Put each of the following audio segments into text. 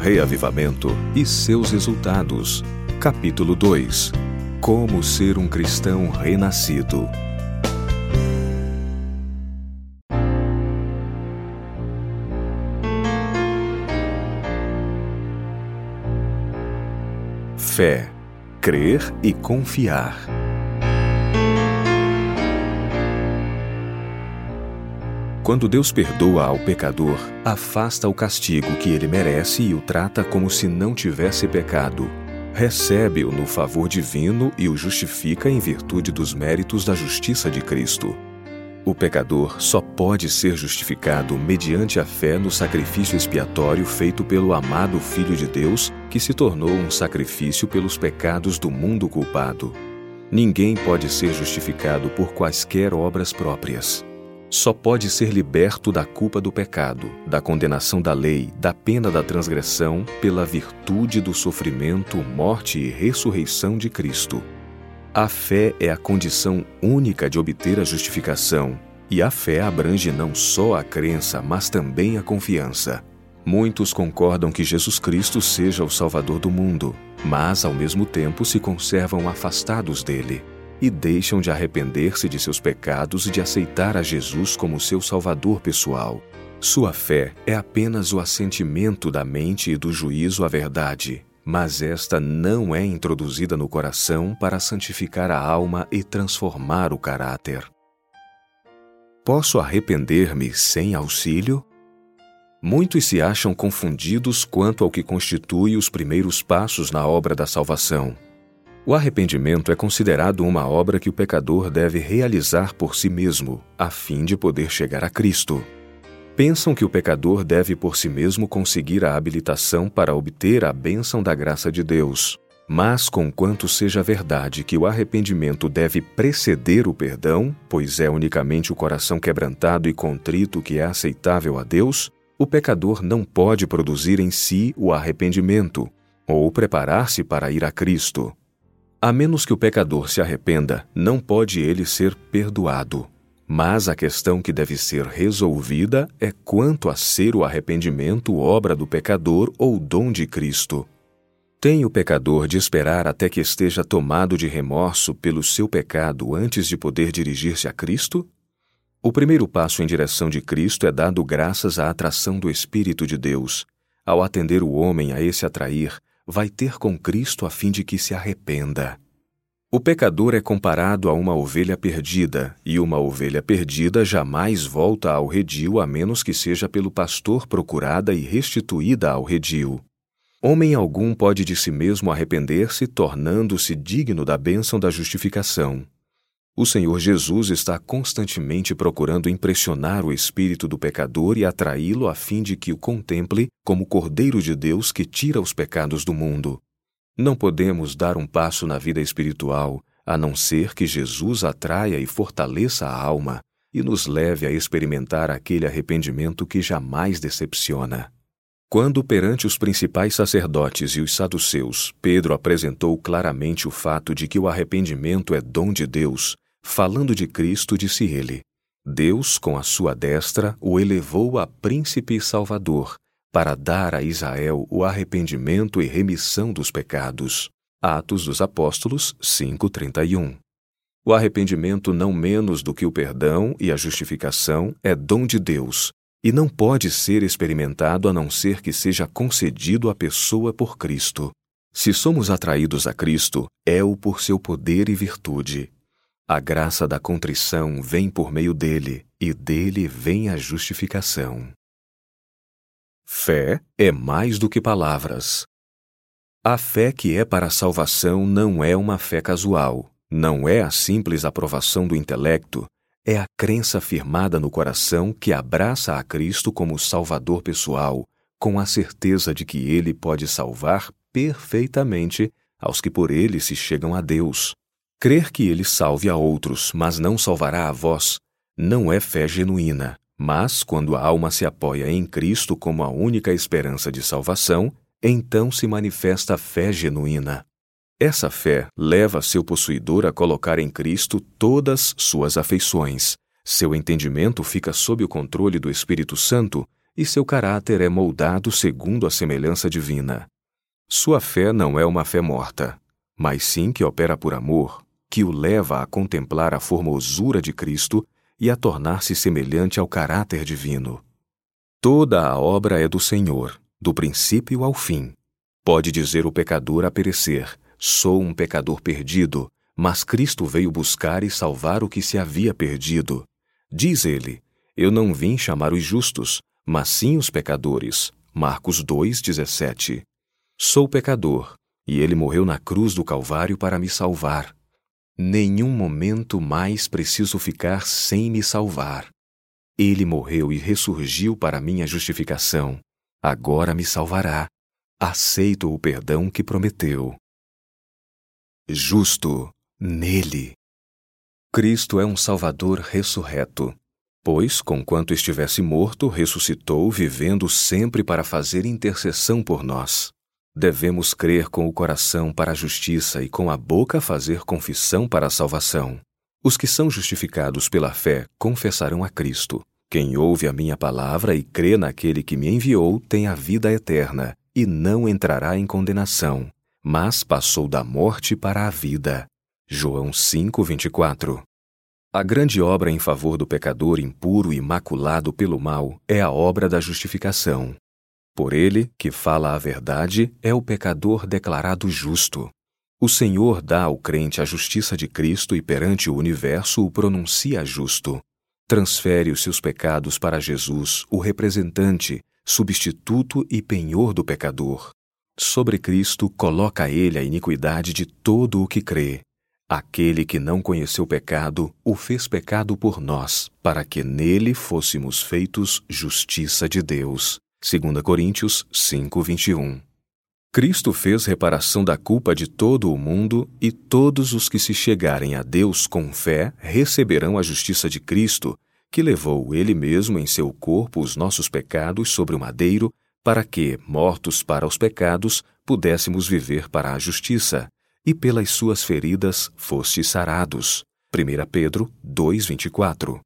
Reavivamento e seus resultados. Capítulo 2 Como ser um cristão renascido. Fé, crer e confiar. Quando Deus perdoa ao pecador, afasta o castigo que ele merece e o trata como se não tivesse pecado. Recebe-o no favor divino e o justifica em virtude dos méritos da justiça de Cristo. O pecador só pode ser justificado mediante a fé no sacrifício expiatório feito pelo amado Filho de Deus, que se tornou um sacrifício pelos pecados do mundo culpado. Ninguém pode ser justificado por quaisquer obras próprias só pode ser liberto da culpa do pecado, da condenação da lei, da pena da transgressão, pela virtude do sofrimento, morte e ressurreição de Cristo. A fé é a condição única de obter a justificação, e a fé abrange não só a crença, mas também a confiança. Muitos concordam que Jesus Cristo seja o Salvador do mundo, mas ao mesmo tempo se conservam afastados dele e deixam de arrepender-se de seus pecados e de aceitar a Jesus como seu Salvador pessoal. Sua fé é apenas o assentimento da mente e do juízo à verdade, mas esta não é introduzida no coração para santificar a alma e transformar o caráter. Posso arrepender-me sem auxílio? Muitos se acham confundidos quanto ao que constitui os primeiros passos na obra da salvação. O arrependimento é considerado uma obra que o pecador deve realizar por si mesmo, a fim de poder chegar a Cristo. Pensam que o pecador deve por si mesmo conseguir a habilitação para obter a bênção da graça de Deus. Mas, conquanto seja verdade que o arrependimento deve preceder o perdão, pois é unicamente o coração quebrantado e contrito que é aceitável a Deus, o pecador não pode produzir em si o arrependimento, ou preparar-se para ir a Cristo. A menos que o pecador se arrependa, não pode ele ser perdoado. Mas a questão que deve ser resolvida é quanto a ser o arrependimento obra do pecador ou dom de Cristo. Tem o pecador de esperar até que esteja tomado de remorso pelo seu pecado antes de poder dirigir-se a Cristo? O primeiro passo em direção de Cristo é dado graças à atração do Espírito de Deus. Ao atender o homem a esse atrair, vai ter com Cristo a fim de que se arrependa. O pecador é comparado a uma ovelha perdida, e uma ovelha perdida jamais volta ao redil a menos que seja pelo pastor procurada e restituída ao redil. Homem algum pode de si mesmo arrepender-se, tornando-se digno da bênção da justificação. O Senhor Jesus está constantemente procurando impressionar o espírito do pecador e atraí-lo a fim de que o contemple como Cordeiro de Deus que tira os pecados do mundo. Não podemos dar um passo na vida espiritual a não ser que Jesus atraia e fortaleça a alma e nos leve a experimentar aquele arrependimento que jamais decepciona. Quando, perante os principais sacerdotes e os saduceus, Pedro apresentou claramente o fato de que o arrependimento é dom de Deus, falando de Cristo, disse ele: Deus, com a sua destra, o elevou a príncipe e salvador, para dar a Israel o arrependimento e remissão dos pecados. Atos dos Apóstolos 5:31. O arrependimento, não menos do que o perdão e a justificação, é dom de Deus e não pode ser experimentado a não ser que seja concedido à pessoa por Cristo. Se somos atraídos a Cristo, é-o por seu poder e virtude. A graça da contrição vem por meio dele, e dele vem a justificação. Fé é mais do que palavras. A fé que é para a salvação não é uma fé casual, não é a simples aprovação do intelecto, é a crença firmada no coração que abraça a Cristo como Salvador pessoal, com a certeza de que Ele pode salvar perfeitamente aos que por Ele se chegam a Deus. Crer que Ele salve a outros, mas não salvará a vós, não é fé genuína, mas quando a alma se apoia em Cristo como a única esperança de salvação, então se manifesta a fé genuína. Essa fé leva seu possuidor a colocar em Cristo todas suas afeições. Seu entendimento fica sob o controle do Espírito Santo e seu caráter é moldado segundo a semelhança divina. Sua fé não é uma fé morta, mas sim que opera por amor, que o leva a contemplar a formosura de Cristo e a tornar-se semelhante ao caráter divino. Toda a obra é do Senhor, do princípio ao fim. Pode dizer o pecador a perecer: Sou um pecador perdido, mas Cristo veio buscar e salvar o que se havia perdido. Diz ele: Eu não vim chamar os justos, mas sim os pecadores. Marcos 2:17. Sou pecador, e ele morreu na cruz do Calvário para me salvar. Nenhum momento mais preciso ficar sem me salvar. Ele morreu e ressurgiu para minha justificação. Agora me salvará. Aceito o perdão que prometeu. Justo, nele. Cristo é um Salvador ressurreto, pois, conquanto estivesse morto, ressuscitou, vivendo sempre para fazer intercessão por nós. Devemos crer com o coração para a justiça e com a boca fazer confissão para a salvação. Os que são justificados pela fé confessarão a Cristo. Quem ouve a minha palavra e crê naquele que me enviou tem a vida eterna e não entrará em condenação, mas passou da morte para a vida. João 5:24. A grande obra em favor do pecador impuro e maculado pelo mal é a obra da justificação. Por ele, que fala a verdade, é o pecador declarado justo. O Senhor dá ao crente a justiça de Cristo e perante o universo o pronuncia justo. Transfere os seus pecados para Jesus, o representante, substituto e penhor do pecador. Sobre Cristo coloca ele a iniquidade de todo o que crê. Aquele que não conheceu pecado, o fez pecado por nós, para que nele fôssemos feitos justiça de Deus. 2 Coríntios 5:21. Cristo fez reparação da culpa de todo o mundo e todos os que se chegarem a Deus com fé receberão a justiça de Cristo, que levou ele mesmo em seu corpo os nossos pecados sobre o madeiro, para que, mortos para os pecados, pudéssemos viver para a justiça, e pelas suas feridas fostes sarados. 1 Pedro 2:24.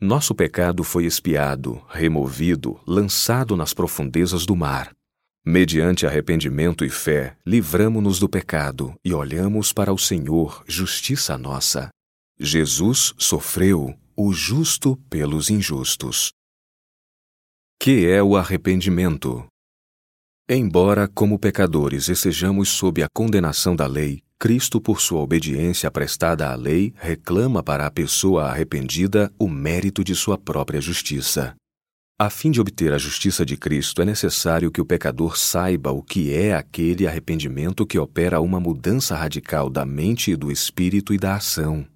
Nosso pecado foi expiado, removido, lançado nas profundezas do mar. Mediante arrependimento e fé, livramo-nos do pecado e olhamos para o Senhor, justiça nossa. Jesus sofreu, o justo pelos injustos. Que é o arrependimento? Embora, como pecadores, estejamos sob a condenação da lei, Cristo, por sua obediência prestada à lei, reclama para a pessoa arrependida o mérito de sua própria justiça. A fim de obter a justiça de Cristo, é necessário que o pecador saiba o que é aquele arrependimento que opera uma mudança radical da mente e do espírito e da ação.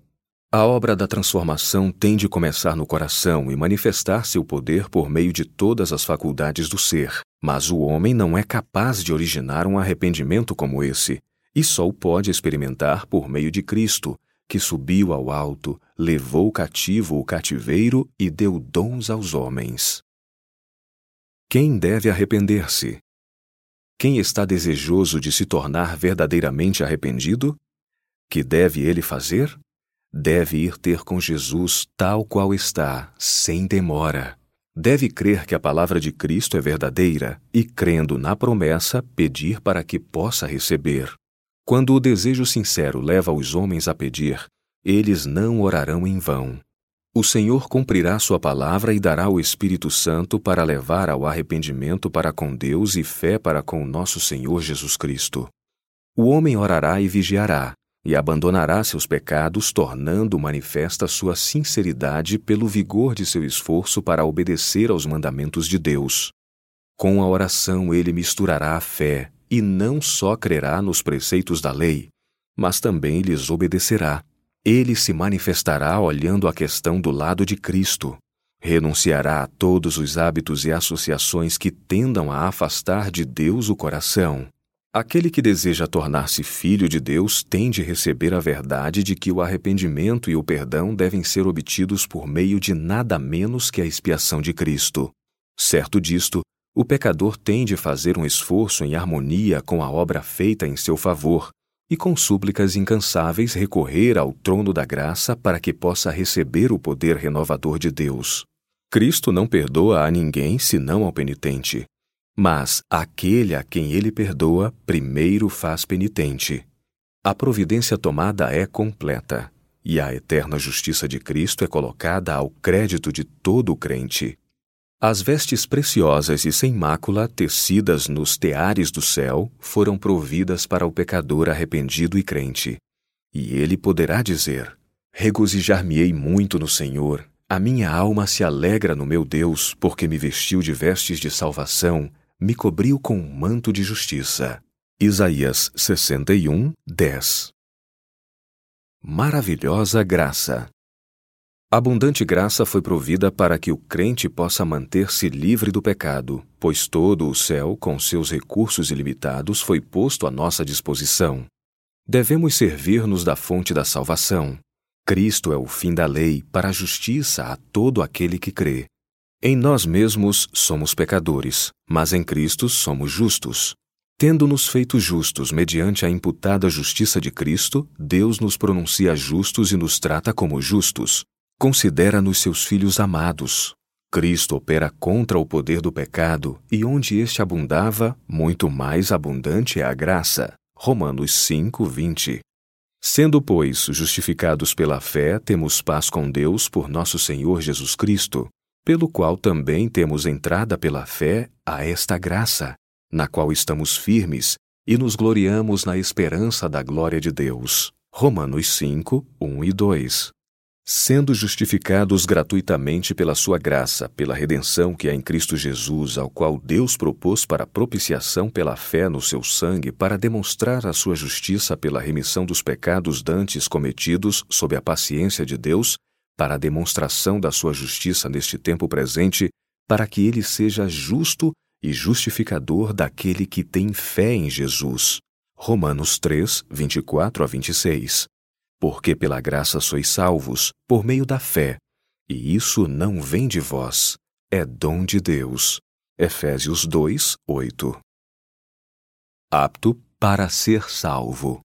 A obra da transformação tem de começar no coração e manifestar seu poder por meio de todas as faculdades do ser, mas o homem não é capaz de originar um arrependimento como esse, e só o pode experimentar por meio de Cristo, que subiu ao alto, levou cativo o cativeiro e deu dons aos homens. Quem deve arrepender-se? Quem está desejoso de se tornar verdadeiramente arrependido? Que deve ele fazer? Deve ir ter com Jesus tal qual está, sem demora. Deve crer que a palavra de Cristo é verdadeira e, crendo na promessa, pedir para que possa receber. Quando o desejo sincero leva os homens a pedir, eles não orarão em vão. O Senhor cumprirá sua palavra e dará o Espírito Santo para levar ao arrependimento para com Deus e fé para com nosso Senhor Jesus Cristo. O homem orará e vigiará, e abandonará seus pecados, tornando manifesta sua sinceridade pelo vigor de seu esforço para obedecer aos mandamentos de Deus. Com a oração ele misturará a fé, e não só crerá nos preceitos da lei, mas também lhes obedecerá. Ele se manifestará olhando a questão do lado de Cristo. Renunciará a todos os hábitos e associações que tendam a afastar de Deus o coração. Aquele que deseja tornar-se filho de Deus tem de receber a verdade de que o arrependimento e o perdão devem ser obtidos por meio de nada menos que a expiação de Cristo. Certo disto, o pecador tem de fazer um esforço em harmonia com a obra feita em seu favor e com súplicas incansáveis recorrer ao trono da graça para que possa receber o poder renovador de Deus. Cristo não perdoa a ninguém senão ao penitente. Mas aquele a quem ele perdoa, primeiro faz penitente. A providência tomada é completa, e a eterna justiça de Cristo é colocada ao crédito de todo o crente. As vestes preciosas e sem mácula, tecidas nos teares do céu, foram providas para o pecador arrependido e crente. E ele poderá dizer: Regozijar-me-ei muito no Senhor, a minha alma se alegra no meu Deus, porque me vestiu de vestes de salvação, me cobriu com um manto de justiça. Isaías 61, 10 Maravilhosa graça. Abundante graça foi provida para que o crente possa manter-se livre do pecado, pois todo o céu, com seus recursos ilimitados, foi posto à nossa disposição. Devemos servir-nos da fonte da salvação. Cristo é o fim da lei para a justiça a todo aquele que crê. Em nós mesmos somos pecadores, mas em Cristo somos justos. Tendo-nos feito justos mediante a imputada justiça de Cristo, Deus nos pronuncia justos e nos trata como justos. Considera-nos seus filhos amados. Cristo opera contra o poder do pecado, e onde este abundava, muito mais abundante é a graça. Romanos 5, 20. Sendo, pois, justificados pela fé, temos paz com Deus por nosso Senhor Jesus Cristo, pelo qual também temos entrada pela fé a esta graça, na qual estamos firmes e nos gloriamos na esperança da glória de Deus. Romanos 5, 1 e 2 sendo justificados gratuitamente pela sua graça, pela redenção que há em Cristo Jesus, ao qual Deus propôs para propiciação pela fé no seu sangue, para demonstrar a sua justiça pela remissão dos pecados dantes cometidos sob a paciência de Deus, para a demonstração da sua justiça neste tempo presente, para que ele seja justo e justificador daquele que tem fé em Jesus. Romanos 3, 24 a 26 porque pela graça sois salvos, por meio da fé. E isso não vem de vós, é dom de Deus. Efésios 2, 8. Apto para ser salvo.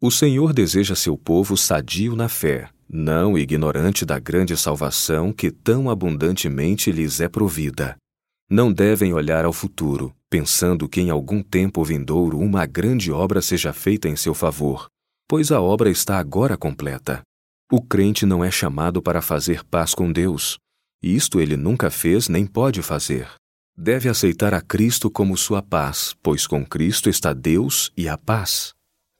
O Senhor deseja seu povo sadio na fé, não ignorante da grande salvação que tão abundantemente lhes é provida. Não devem olhar ao futuro, pensando que em algum tempo vindouro uma grande obra seja feita em seu favor, pois a obra está agora completa. O crente não é chamado para fazer paz com Deus. Isto ele nunca fez nem pode fazer. Deve aceitar a Cristo como sua paz, pois com Cristo está Deus e a paz.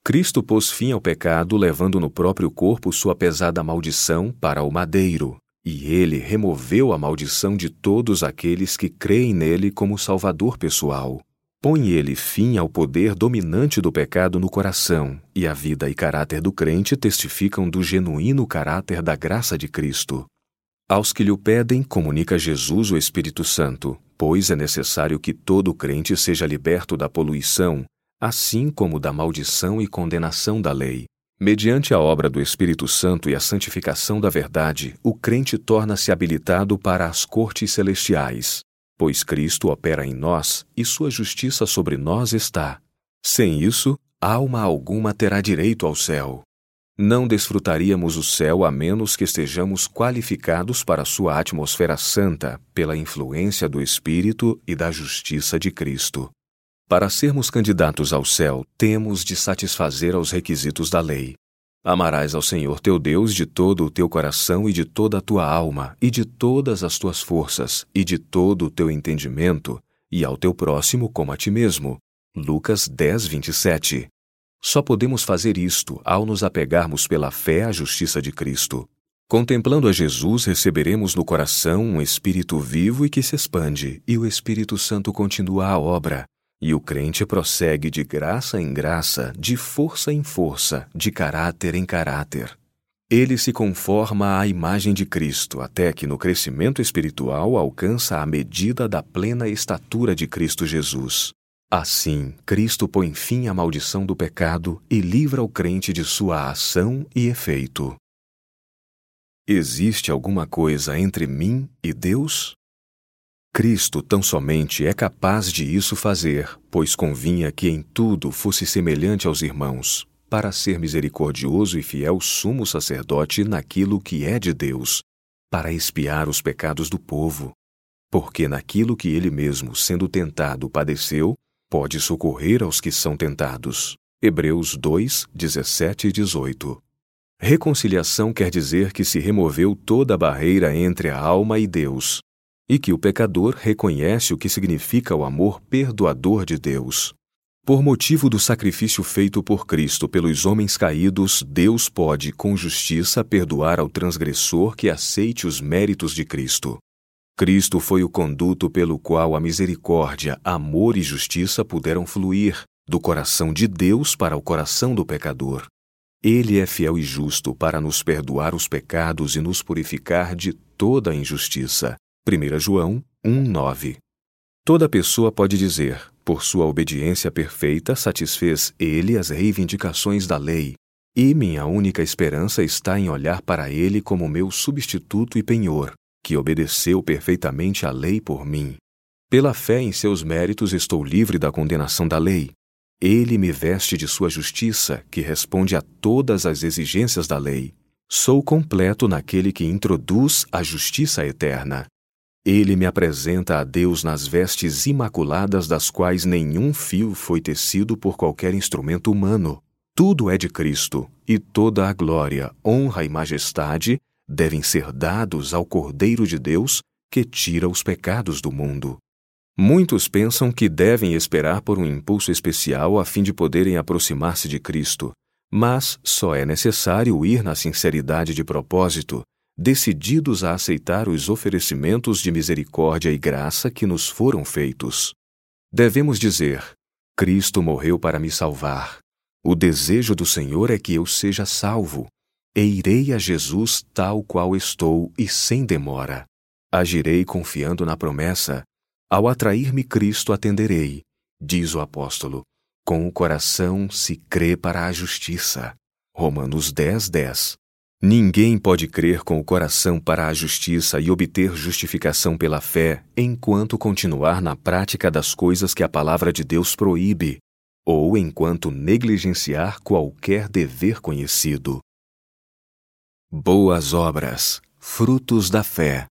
Cristo pôs fim ao pecado, levando no próprio corpo sua pesada maldição para o madeiro, e ele removeu a maldição de todos aqueles que creem nele como Salvador pessoal. Põe ele fim ao poder dominante do pecado no coração, e a vida e caráter do crente testificam do genuíno caráter da graça de Cristo. Aos que lhe o pedem, comunica Jesus o Espírito Santo, pois é necessário que todo crente seja liberto da poluição, assim como da maldição e condenação da lei. Mediante a obra do Espírito Santo e a santificação da verdade, o crente torna-se habilitado para as cortes celestiais, pois Cristo opera em nós e sua justiça sobre nós está. Sem isso, alma alguma terá direito ao céu. Não desfrutaríamos o céu a menos que estejamos qualificados para sua atmosfera santa pela influência do Espírito e da justiça de Cristo. Para sermos candidatos ao céu, temos de satisfazer aos requisitos da lei. Amarás ao Senhor teu Deus de todo o teu coração e de toda a tua alma, e de todas as tuas forças, e de todo o teu entendimento, e ao teu próximo como a ti mesmo. Lucas 10, 27. Só podemos fazer isto ao nos apegarmos pela fé à justiça de Cristo. Contemplando a Jesus, receberemos no coração um Espírito vivo e que se expande, e o Espírito Santo continua a obra, e o crente prossegue de graça em graça, de força em força, de caráter em caráter. Ele se conforma à imagem de Cristo, até que no crescimento espiritual alcança a medida da plena estatura de Cristo Jesus. Assim, Cristo põe fim à maldição do pecado e livra o crente de sua ação e efeito. Existe alguma coisa entre mim e Deus? Cristo tão somente é capaz de isso fazer, pois convinha que em tudo fosse semelhante aos irmãos, para ser misericordioso e fiel sumo sacerdote naquilo que é de Deus, para espiar os pecados do povo. Porque naquilo que ele mesmo, sendo tentado, padeceu, pode socorrer aos que são tentados. Hebreus 2, 17 e 18. Reconciliação quer dizer que se removeu toda a barreira entre a alma e Deus, e que o pecador reconhece o que significa o amor perdoador de Deus. Por motivo do sacrifício feito por Cristo pelos homens caídos, Deus pode, com justiça, perdoar ao transgressor que aceite os méritos de Cristo. Cristo foi o conduto pelo qual a misericórdia, amor e justiça puderam fluir do coração de Deus para o coração do pecador. Ele é fiel e justo para nos perdoar os pecados e nos purificar de toda a injustiça. 1 João 1:9. Toda pessoa pode dizer: por sua obediência perfeita satisfez ele as reivindicações da lei, e minha única esperança está em olhar para ele como meu substituto e penhor, que obedeceu perfeitamente à lei por mim. Pela fé em seus méritos estou livre da condenação da lei, ele me veste de sua justiça, que responde a todas as exigências da lei. Sou completo naquele que introduz a justiça eterna. Ele me apresenta a Deus nas vestes imaculadas das quais nenhum fio foi tecido por qualquer instrumento humano. Tudo é de Cristo, e toda a glória, honra e majestade devem ser dados ao Cordeiro de Deus que tira os pecados do mundo. Muitos pensam que devem esperar por um impulso especial a fim de poderem aproximar-se de Cristo, mas só é necessário ir na sinceridade de propósito, decididos a aceitar os oferecimentos de misericórdia e graça que nos foram feitos. Devemos dizer: Cristo morreu para me salvar. O desejo do Senhor é que eu seja salvo. E irei a Jesus tal qual estou e sem demora. Agirei confiando na promessa ao atrair-me Cristo atenderei, diz o apóstolo. Com o coração se crê para a justiça. Romanos 10, 10. Ninguém pode crer com o coração para a justiça e obter justificação pela fé enquanto continuar na prática das coisas que a palavra de Deus proíbe, ou enquanto negligenciar qualquer dever conhecido. Boas obras, frutos da fé.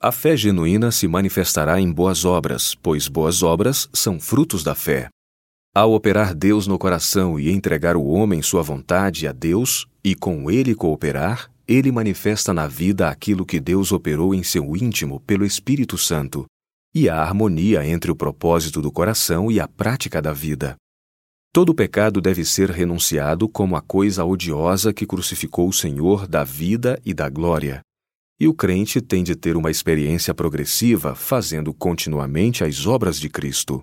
A fé genuína se manifestará em boas obras, pois boas obras são frutos da fé. Ao operar Deus no coração e entregar o homem sua vontade a Deus e com ele cooperar, ele manifesta na vida aquilo que Deus operou em seu íntimo pelo Espírito Santo e a harmonia entre o propósito do coração e a prática da vida. Todo pecado deve ser renunciado como a coisa odiosa que crucificou o Senhor da vida e da glória. E o crente tem de ter uma experiência progressiva, fazendo continuamente as obras de Cristo.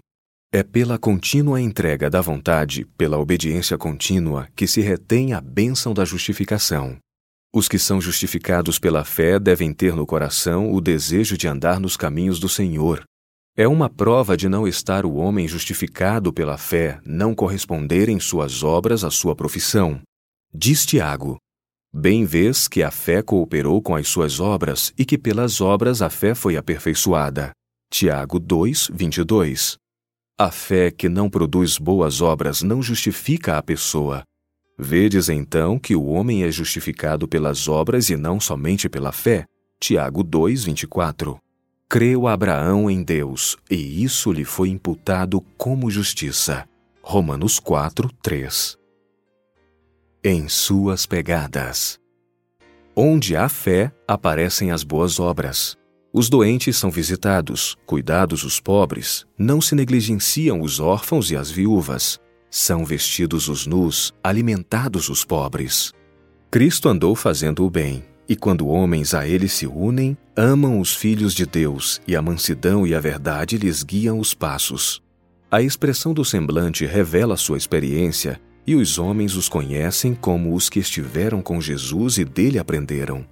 É pela contínua entrega da vontade, pela obediência contínua, que se retém a bênção da justificação. Os que são justificados pela fé devem ter no coração o desejo de andar nos caminhos do Senhor. É uma prova de não estar o homem justificado pela fé, não corresponder em suas obras à sua profissão. Diz Tiago: Bem vês que a fé cooperou com as suas obras e que pelas obras a fé foi aperfeiçoada. Tiago 2, 22. A fé que não produz boas obras não justifica a pessoa. Vedes então que o homem é justificado pelas obras e não somente pela fé. Tiago 2, 24. Creu Abraão em Deus, e isso lhe foi imputado como justiça. Romanos 4, 3 em suas pegadas. Onde há fé, aparecem as boas obras. Os doentes são visitados, cuidados os pobres, não se negligenciam os órfãos e as viúvas, são vestidos os nus, alimentados os pobres. Cristo andou fazendo o bem, e quando homens a ele se unem, amam os filhos de Deus, e a mansidão e a verdade lhes guiam os passos. A expressão do semblante revela sua experiência e os homens os conhecem como os que estiveram com Jesus e dele aprenderam.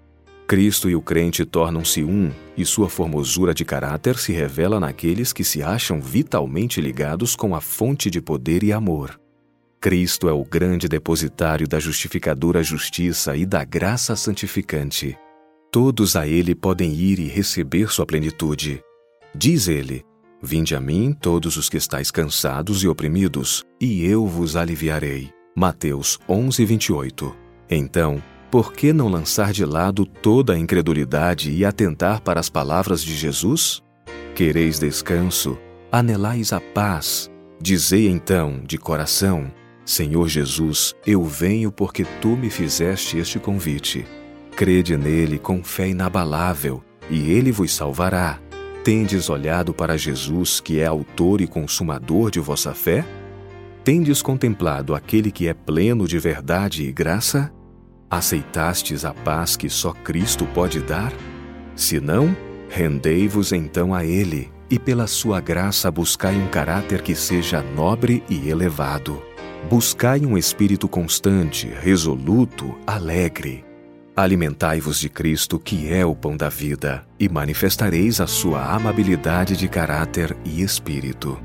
Cristo e o crente tornam-se um, e sua formosura de caráter se revela naqueles que se acham vitalmente ligados com a fonte de poder e amor. Cristo é o grande depositário da justificadora justiça e da graça santificante. Todos a ele podem ir e receber sua plenitude. Diz ele: Vinde a mim todos os que estáis cansados e oprimidos, e eu vos aliviarei. Mateus 11, 28. Então, por que não lançar de lado toda a incredulidade e atentar para as palavras de Jesus? Quereis descanso, anelais a paz. Dizei então, de coração: Senhor Jesus, eu venho porque tu me fizeste este convite. Crede nele com fé inabalável, e ele vos salvará. Tendes olhado para Jesus, que é autor e consumador de vossa fé? Tendes contemplado aquele que é pleno de verdade e graça? Aceitastes a paz que só Cristo pode dar? Se não, rendei-vos então a Ele, e pela sua graça buscai um caráter que seja nobre e elevado. Buscai um espírito constante, resoluto, alegre Alimentai-vos de Cristo, que é o pão da vida, e manifestareis a sua amabilidade de caráter e espírito.